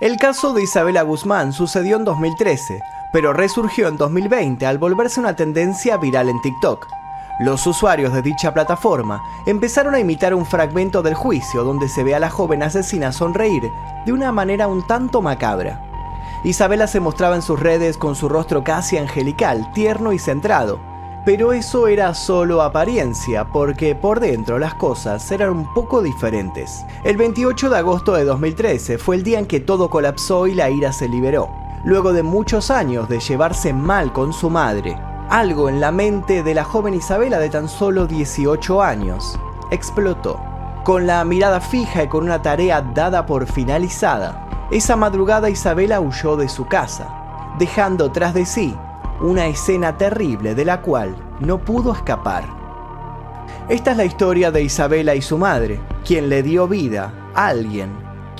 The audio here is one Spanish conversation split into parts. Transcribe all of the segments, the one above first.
El caso de Isabela Guzmán sucedió en 2013, pero resurgió en 2020 al volverse una tendencia viral en TikTok. Los usuarios de dicha plataforma empezaron a imitar un fragmento del juicio donde se ve a la joven asesina sonreír de una manera un tanto macabra. Isabela se mostraba en sus redes con su rostro casi angelical, tierno y centrado, pero eso era solo apariencia, porque por dentro las cosas eran un poco diferentes. El 28 de agosto de 2013 fue el día en que todo colapsó y la ira se liberó, luego de muchos años de llevarse mal con su madre, algo en la mente de la joven Isabela de tan solo 18 años explotó. Con la mirada fija y con una tarea dada por finalizada, esa madrugada Isabela huyó de su casa, dejando tras de sí una escena terrible de la cual no pudo escapar. Esta es la historia de Isabela y su madre, quien le dio vida a alguien,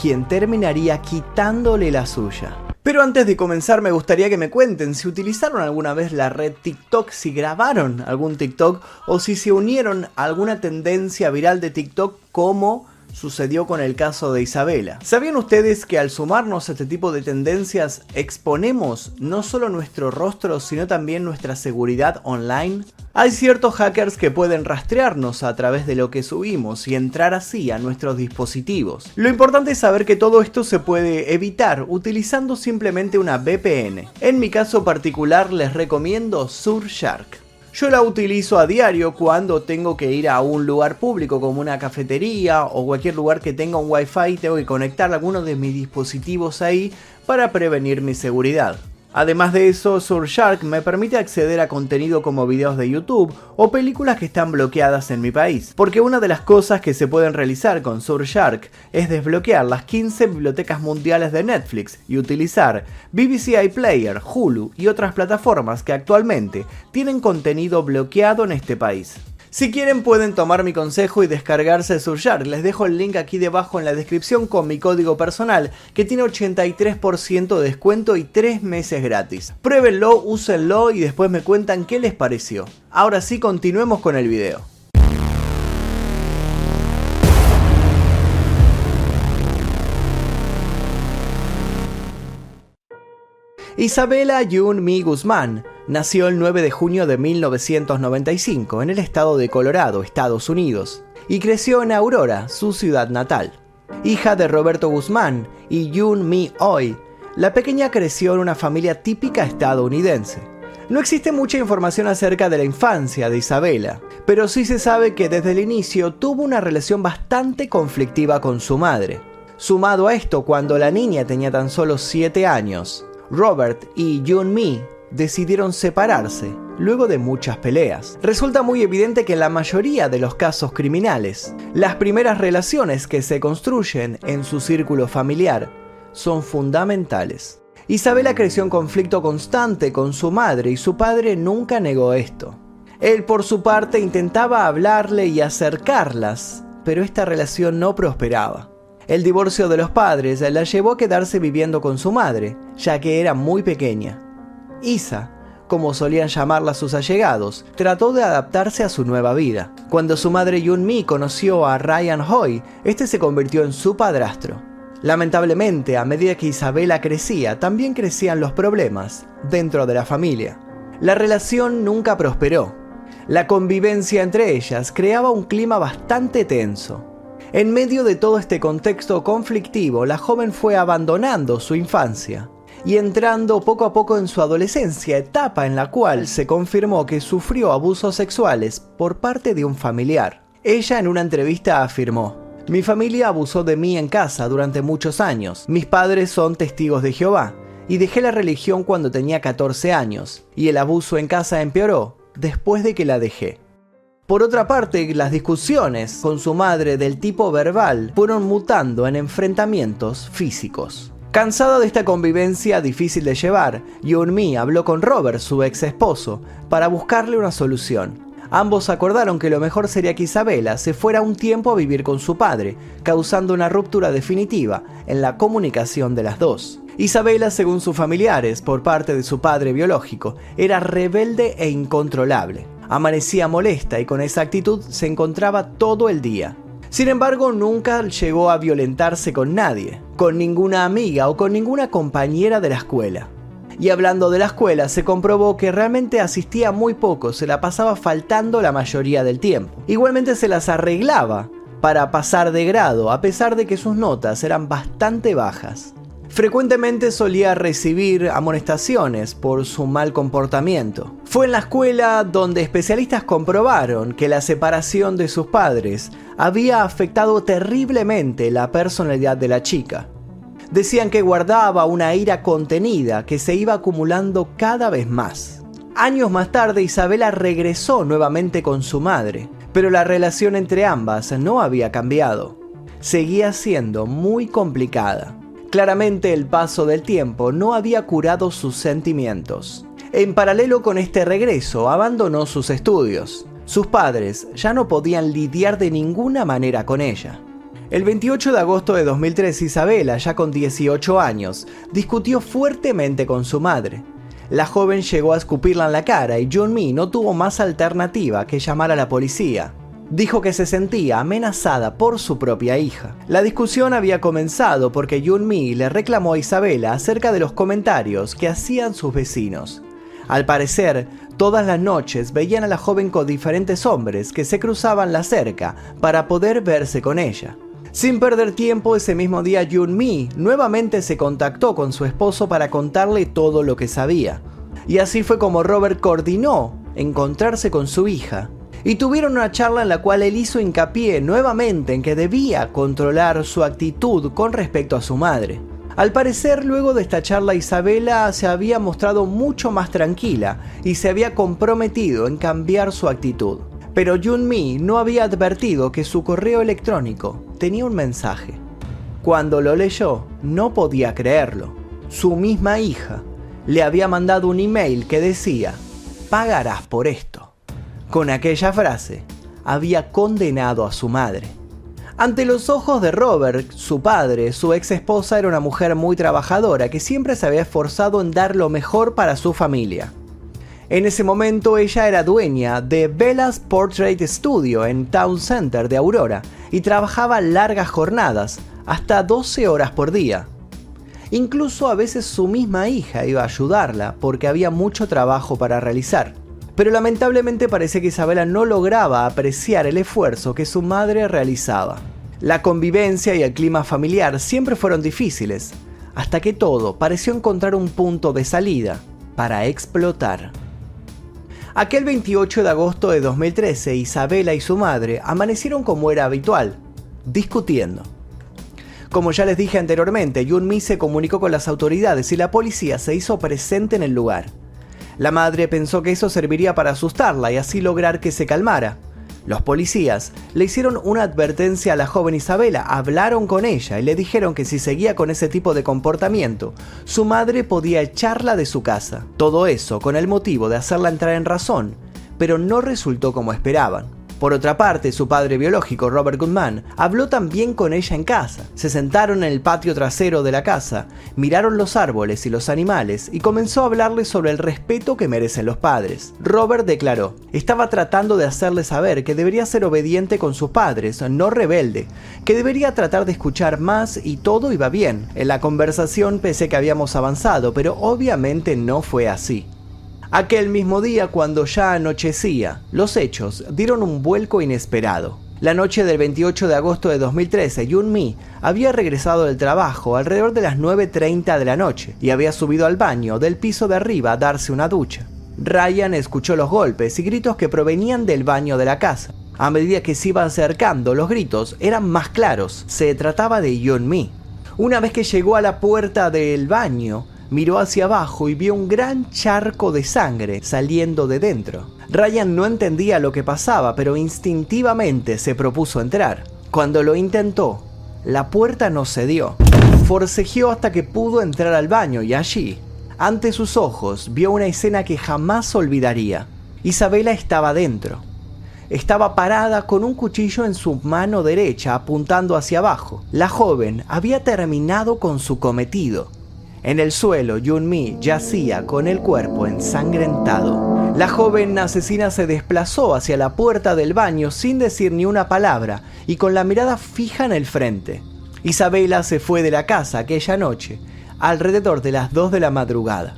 quien terminaría quitándole la suya. Pero antes de comenzar me gustaría que me cuenten si utilizaron alguna vez la red TikTok, si grabaron algún TikTok o si se unieron a alguna tendencia viral de TikTok como sucedió con el caso de Isabela. ¿Sabían ustedes que al sumarnos a este tipo de tendencias exponemos no solo nuestro rostro, sino también nuestra seguridad online? Hay ciertos hackers que pueden rastrearnos a través de lo que subimos y entrar así a nuestros dispositivos. Lo importante es saber que todo esto se puede evitar utilizando simplemente una VPN. En mi caso particular les recomiendo Surfshark. Yo la utilizo a diario cuando tengo que ir a un lugar público como una cafetería o cualquier lugar que tenga un wifi, tengo que conectar algunos de mis dispositivos ahí para prevenir mi seguridad. Además de eso, Surfshark me permite acceder a contenido como videos de YouTube o películas que están bloqueadas en mi país. Porque una de las cosas que se pueden realizar con Surfshark es desbloquear las 15 bibliotecas mundiales de Netflix y utilizar BBC iPlayer, Hulu y otras plataformas que actualmente tienen contenido bloqueado en este país. Si quieren pueden tomar mi consejo y descargarse Surfshark. Les dejo el link aquí debajo en la descripción con mi código personal que tiene 83% de descuento y 3 meses gratis. Pruébenlo, úsenlo y después me cuentan qué les pareció. Ahora sí, continuemos con el video. Isabela Yun Mi Guzmán nació el 9 de junio de 1995 en el estado de Colorado, Estados Unidos, y creció en Aurora, su ciudad natal. Hija de Roberto Guzmán y Yun Mi Oi, la pequeña creció en una familia típica estadounidense. No existe mucha información acerca de la infancia de Isabela, pero sí se sabe que desde el inicio tuvo una relación bastante conflictiva con su madre. Sumado a esto, cuando la niña tenía tan solo 7 años, Robert y Yun Mi decidieron separarse luego de muchas peleas. Resulta muy evidente que en la mayoría de los casos criminales, las primeras relaciones que se construyen en su círculo familiar son fundamentales. Isabela creció en conflicto constante con su madre y su padre nunca negó esto. Él por su parte intentaba hablarle y acercarlas, pero esta relación no prosperaba. El divorcio de los padres la llevó a quedarse viviendo con su madre, ya que era muy pequeña. Isa, como solían llamarla sus allegados, trató de adaptarse a su nueva vida. Cuando su madre Yun Mi conoció a Ryan Hoy, este se convirtió en su padrastro. Lamentablemente, a medida que Isabela crecía, también crecían los problemas dentro de la familia. La relación nunca prosperó. La convivencia entre ellas creaba un clima bastante tenso. En medio de todo este contexto conflictivo, la joven fue abandonando su infancia y entrando poco a poco en su adolescencia, etapa en la cual se confirmó que sufrió abusos sexuales por parte de un familiar. Ella en una entrevista afirmó, mi familia abusó de mí en casa durante muchos años, mis padres son testigos de Jehová, y dejé la religión cuando tenía 14 años, y el abuso en casa empeoró después de que la dejé. Por otra parte, las discusiones con su madre del tipo verbal fueron mutando en enfrentamientos físicos. Cansada de esta convivencia difícil de llevar, Yunmi habló con Robert, su ex esposo, para buscarle una solución. Ambos acordaron que lo mejor sería que Isabela se fuera un tiempo a vivir con su padre, causando una ruptura definitiva en la comunicación de las dos. Isabela, según sus familiares, por parte de su padre biológico, era rebelde e incontrolable. Amanecía molesta y con esa actitud se encontraba todo el día. Sin embargo, nunca llegó a violentarse con nadie, con ninguna amiga o con ninguna compañera de la escuela. Y hablando de la escuela, se comprobó que realmente asistía muy poco, se la pasaba faltando la mayoría del tiempo. Igualmente se las arreglaba para pasar de grado, a pesar de que sus notas eran bastante bajas. Frecuentemente solía recibir amonestaciones por su mal comportamiento. Fue en la escuela donde especialistas comprobaron que la separación de sus padres había afectado terriblemente la personalidad de la chica. Decían que guardaba una ira contenida que se iba acumulando cada vez más. Años más tarde Isabela regresó nuevamente con su madre, pero la relación entre ambas no había cambiado. Seguía siendo muy complicada. Claramente el paso del tiempo no había curado sus sentimientos. En paralelo con este regreso, abandonó sus estudios. Sus padres ya no podían lidiar de ninguna manera con ella. El 28 de agosto de 2003, Isabela, ya con 18 años, discutió fuertemente con su madre. La joven llegó a escupirla en la cara y Junmi no tuvo más alternativa que llamar a la policía. Dijo que se sentía amenazada por su propia hija. La discusión había comenzado porque Junmi le reclamó a Isabela acerca de los comentarios que hacían sus vecinos. Al parecer, todas las noches veían a la joven con diferentes hombres que se cruzaban la cerca para poder verse con ella. Sin perder tiempo, ese mismo día Jun Mi nuevamente se contactó con su esposo para contarle todo lo que sabía. Y así fue como Robert coordinó encontrarse con su hija. Y tuvieron una charla en la cual él hizo hincapié nuevamente en que debía controlar su actitud con respecto a su madre. Al parecer, luego de esta charla, Isabela se había mostrado mucho más tranquila y se había comprometido en cambiar su actitud. Pero Jun Mi no había advertido que su correo electrónico tenía un mensaje. Cuando lo leyó, no podía creerlo. Su misma hija le había mandado un email que decía, pagarás por esto. Con aquella frase, había condenado a su madre. Ante los ojos de Robert, su padre, su ex esposa era una mujer muy trabajadora que siempre se había esforzado en dar lo mejor para su familia. En ese momento ella era dueña de Bella's Portrait Studio en Town Center de Aurora y trabajaba largas jornadas, hasta 12 horas por día. Incluso a veces su misma hija iba a ayudarla porque había mucho trabajo para realizar. Pero lamentablemente parece que Isabela no lograba apreciar el esfuerzo que su madre realizaba. La convivencia y el clima familiar siempre fueron difíciles, hasta que todo pareció encontrar un punto de salida para explotar. Aquel 28 de agosto de 2013, Isabela y su madre amanecieron como era habitual, discutiendo. Como ya les dije anteriormente, Yunmi se comunicó con las autoridades y la policía se hizo presente en el lugar. La madre pensó que eso serviría para asustarla y así lograr que se calmara, los policías le hicieron una advertencia a la joven Isabela, hablaron con ella y le dijeron que si seguía con ese tipo de comportamiento, su madre podía echarla de su casa. Todo eso con el motivo de hacerla entrar en razón, pero no resultó como esperaban. Por otra parte, su padre biológico, Robert Goodman, habló también con ella en casa. Se sentaron en el patio trasero de la casa, miraron los árboles y los animales y comenzó a hablarles sobre el respeto que merecen los padres. Robert declaró, estaba tratando de hacerle saber que debería ser obediente con sus padres, no rebelde, que debería tratar de escuchar más y todo iba bien. En la conversación pensé que habíamos avanzado, pero obviamente no fue así. Aquel mismo día, cuando ya anochecía, los hechos dieron un vuelco inesperado. La noche del 28 de agosto de 2013, Yun Mi había regresado del trabajo alrededor de las 9.30 de la noche y había subido al baño del piso de arriba a darse una ducha. Ryan escuchó los golpes y gritos que provenían del baño de la casa. A medida que se iba acercando, los gritos eran más claros. Se trataba de Yun Mi. Una vez que llegó a la puerta del baño, miró hacia abajo y vio un gran charco de sangre saliendo de dentro. Ryan no entendía lo que pasaba, pero instintivamente se propuso entrar. Cuando lo intentó, la puerta no cedió. Forcejeó hasta que pudo entrar al baño y allí, ante sus ojos, vio una escena que jamás olvidaría. Isabela estaba dentro. Estaba parada con un cuchillo en su mano derecha apuntando hacia abajo. La joven había terminado con su cometido en el suelo, Yun Mi yacía con el cuerpo ensangrentado. La joven asesina se desplazó hacia la puerta del baño sin decir ni una palabra y con la mirada fija en el frente. Isabela se fue de la casa aquella noche, alrededor de las 2 de la madrugada.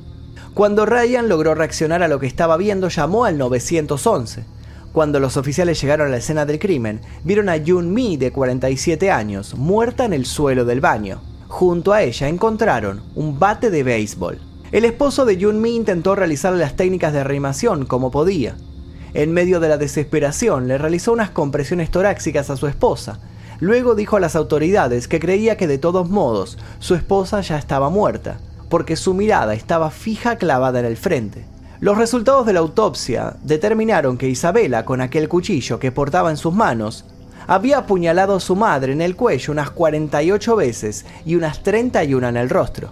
Cuando Ryan logró reaccionar a lo que estaba viendo, llamó al 911. Cuando los oficiales llegaron a la escena del crimen, vieron a Jun Mi, de 47 años, muerta en el suelo del baño. Junto a ella encontraron un bate de béisbol. El esposo de Jun Mi intentó realizar las técnicas de reanimación como podía. En medio de la desesperación, le realizó unas compresiones torácicas a su esposa. Luego dijo a las autoridades que creía que de todos modos su esposa ya estaba muerta porque su mirada estaba fija clavada en el frente. Los resultados de la autopsia determinaron que Isabela, con aquel cuchillo que portaba en sus manos, había apuñalado a su madre en el cuello unas 48 veces y unas 31 en el rostro.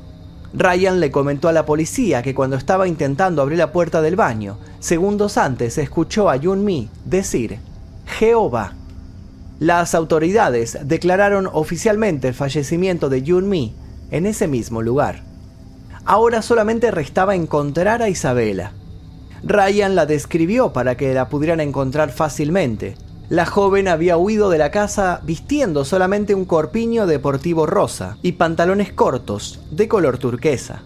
Ryan le comentó a la policía que cuando estaba intentando abrir la puerta del baño, segundos antes escuchó a Yun Mi decir, Jehová. Las autoridades declararon oficialmente el fallecimiento de Yun Mi en ese mismo lugar. Ahora solamente restaba encontrar a Isabela. Ryan la describió para que la pudieran encontrar fácilmente. La joven había huido de la casa vistiendo solamente un corpiño deportivo rosa y pantalones cortos de color turquesa.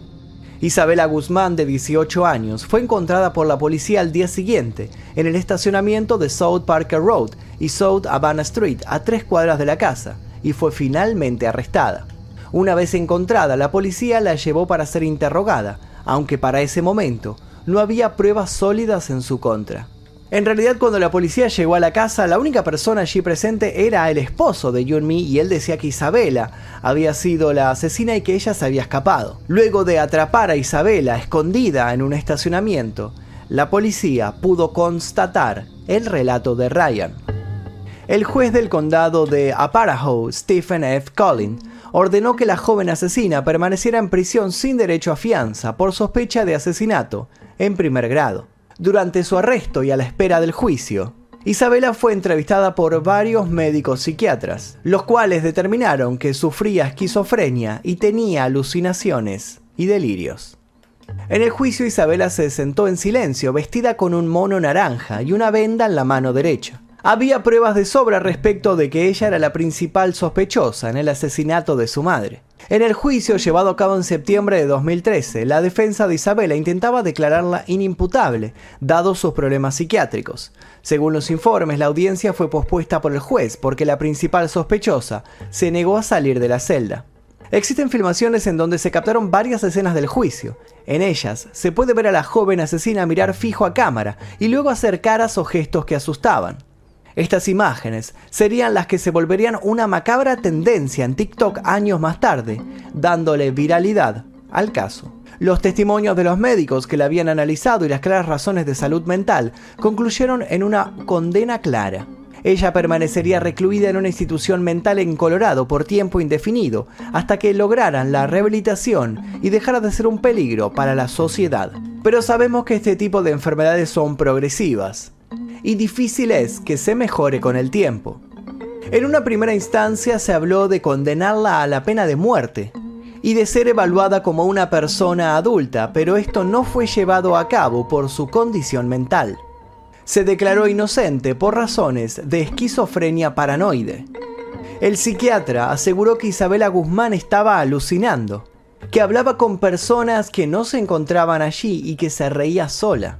Isabela Guzmán, de 18 años, fue encontrada por la policía al día siguiente en el estacionamiento de South Parker Road y South Havana Street, a tres cuadras de la casa, y fue finalmente arrestada. Una vez encontrada, la policía la llevó para ser interrogada, aunque para ese momento no había pruebas sólidas en su contra. En realidad, cuando la policía llegó a la casa, la única persona allí presente era el esposo de Junmi y él decía que Isabela había sido la asesina y que ella se había escapado. Luego de atrapar a Isabela escondida en un estacionamiento, la policía pudo constatar el relato de Ryan. El juez del condado de Aparahoe, Stephen F. Collins, ordenó que la joven asesina permaneciera en prisión sin derecho a fianza por sospecha de asesinato en primer grado. Durante su arresto y a la espera del juicio, Isabela fue entrevistada por varios médicos psiquiatras, los cuales determinaron que sufría esquizofrenia y tenía alucinaciones y delirios. En el juicio Isabela se sentó en silencio, vestida con un mono naranja y una venda en la mano derecha. Había pruebas de sobra respecto de que ella era la principal sospechosa en el asesinato de su madre. En el juicio llevado a cabo en septiembre de 2013, la defensa de Isabela intentaba declararla inimputable, dados sus problemas psiquiátricos. Según los informes, la audiencia fue pospuesta por el juez porque la principal sospechosa se negó a salir de la celda. Existen filmaciones en donde se captaron varias escenas del juicio. En ellas se puede ver a la joven asesina mirar fijo a cámara y luego hacer caras o gestos que asustaban. Estas imágenes serían las que se volverían una macabra tendencia en TikTok años más tarde, dándole viralidad al caso. Los testimonios de los médicos que la habían analizado y las claras razones de salud mental concluyeron en una condena clara. Ella permanecería recluida en una institución mental en Colorado por tiempo indefinido hasta que lograran la rehabilitación y dejara de ser un peligro para la sociedad. Pero sabemos que este tipo de enfermedades son progresivas y difícil es que se mejore con el tiempo. En una primera instancia se habló de condenarla a la pena de muerte y de ser evaluada como una persona adulta, pero esto no fue llevado a cabo por su condición mental. Se declaró inocente por razones de esquizofrenia paranoide. El psiquiatra aseguró que Isabela Guzmán estaba alucinando, que hablaba con personas que no se encontraban allí y que se reía sola.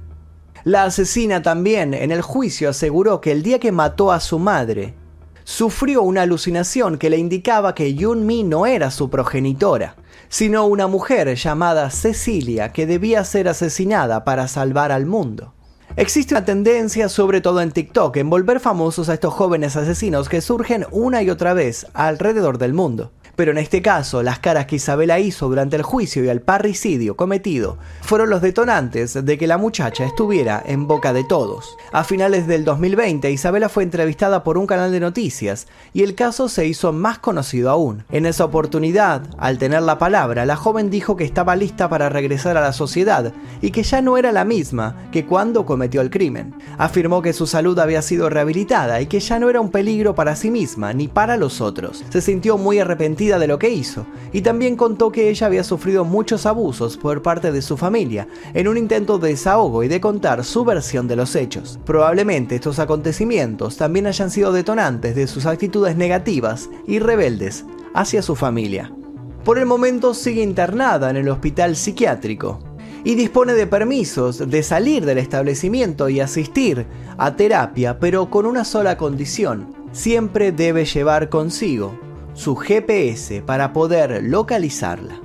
La asesina también en el juicio aseguró que el día que mató a su madre, sufrió una alucinación que le indicaba que Yun Mi no era su progenitora, sino una mujer llamada Cecilia que debía ser asesinada para salvar al mundo. Existe una tendencia, sobre todo en TikTok, en volver famosos a estos jóvenes asesinos que surgen una y otra vez alrededor del mundo pero en este caso las caras que Isabela hizo durante el juicio y el parricidio cometido fueron los detonantes de que la muchacha estuviera en boca de todos. A finales del 2020, Isabela fue entrevistada por un canal de noticias y el caso se hizo más conocido aún. En esa oportunidad, al tener la palabra, la joven dijo que estaba lista para regresar a la sociedad y que ya no era la misma que cuando cometió el crimen. Afirmó que su salud había sido rehabilitada y que ya no era un peligro para sí misma ni para los otros. Se sintió muy arrepentida de lo que hizo, y también contó que ella había sufrido muchos abusos por parte de su familia, en un intento de desahogo y de contar su versión de los hechos. Probablemente estos acontecimientos también hayan sido detonantes de sus actitudes negativas y rebeldes hacia su familia. Por el momento sigue internada en el hospital psiquiátrico, y dispone de permisos de salir del establecimiento y asistir a terapia, pero con una sola condición. Siempre debe llevar consigo su GPS para poder localizarla.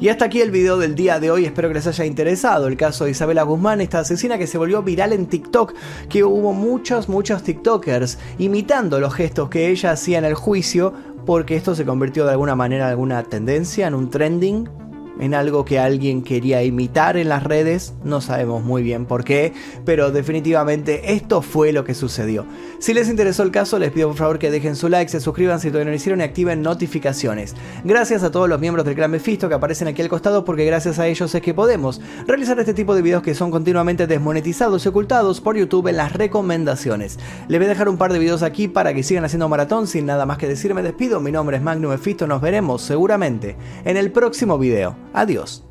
Y hasta aquí el video del día de hoy, espero que les haya interesado el caso de Isabela Guzmán, esta asesina que se volvió viral en TikTok, que hubo muchos, muchos TikTokers imitando los gestos que ella hacía en el juicio, porque esto se convirtió de alguna manera en alguna tendencia, en un trending, en algo que alguien quería imitar en las redes, no sabemos muy bien por qué, pero definitivamente esto fue lo que sucedió. Si les interesó el caso, les pido por favor que dejen su like, se suscriban si todavía no lo hicieron y activen notificaciones. Gracias a todos los miembros del clan Mephisto que aparecen aquí al costado porque gracias a ellos es que podemos realizar este tipo de videos que son continuamente desmonetizados y ocultados por YouTube en las recomendaciones. Les voy a dejar un par de videos aquí para que sigan haciendo maratón, sin nada más que decir me despido, mi nombre es Magnum Mephisto, nos veremos seguramente en el próximo video. Adiós.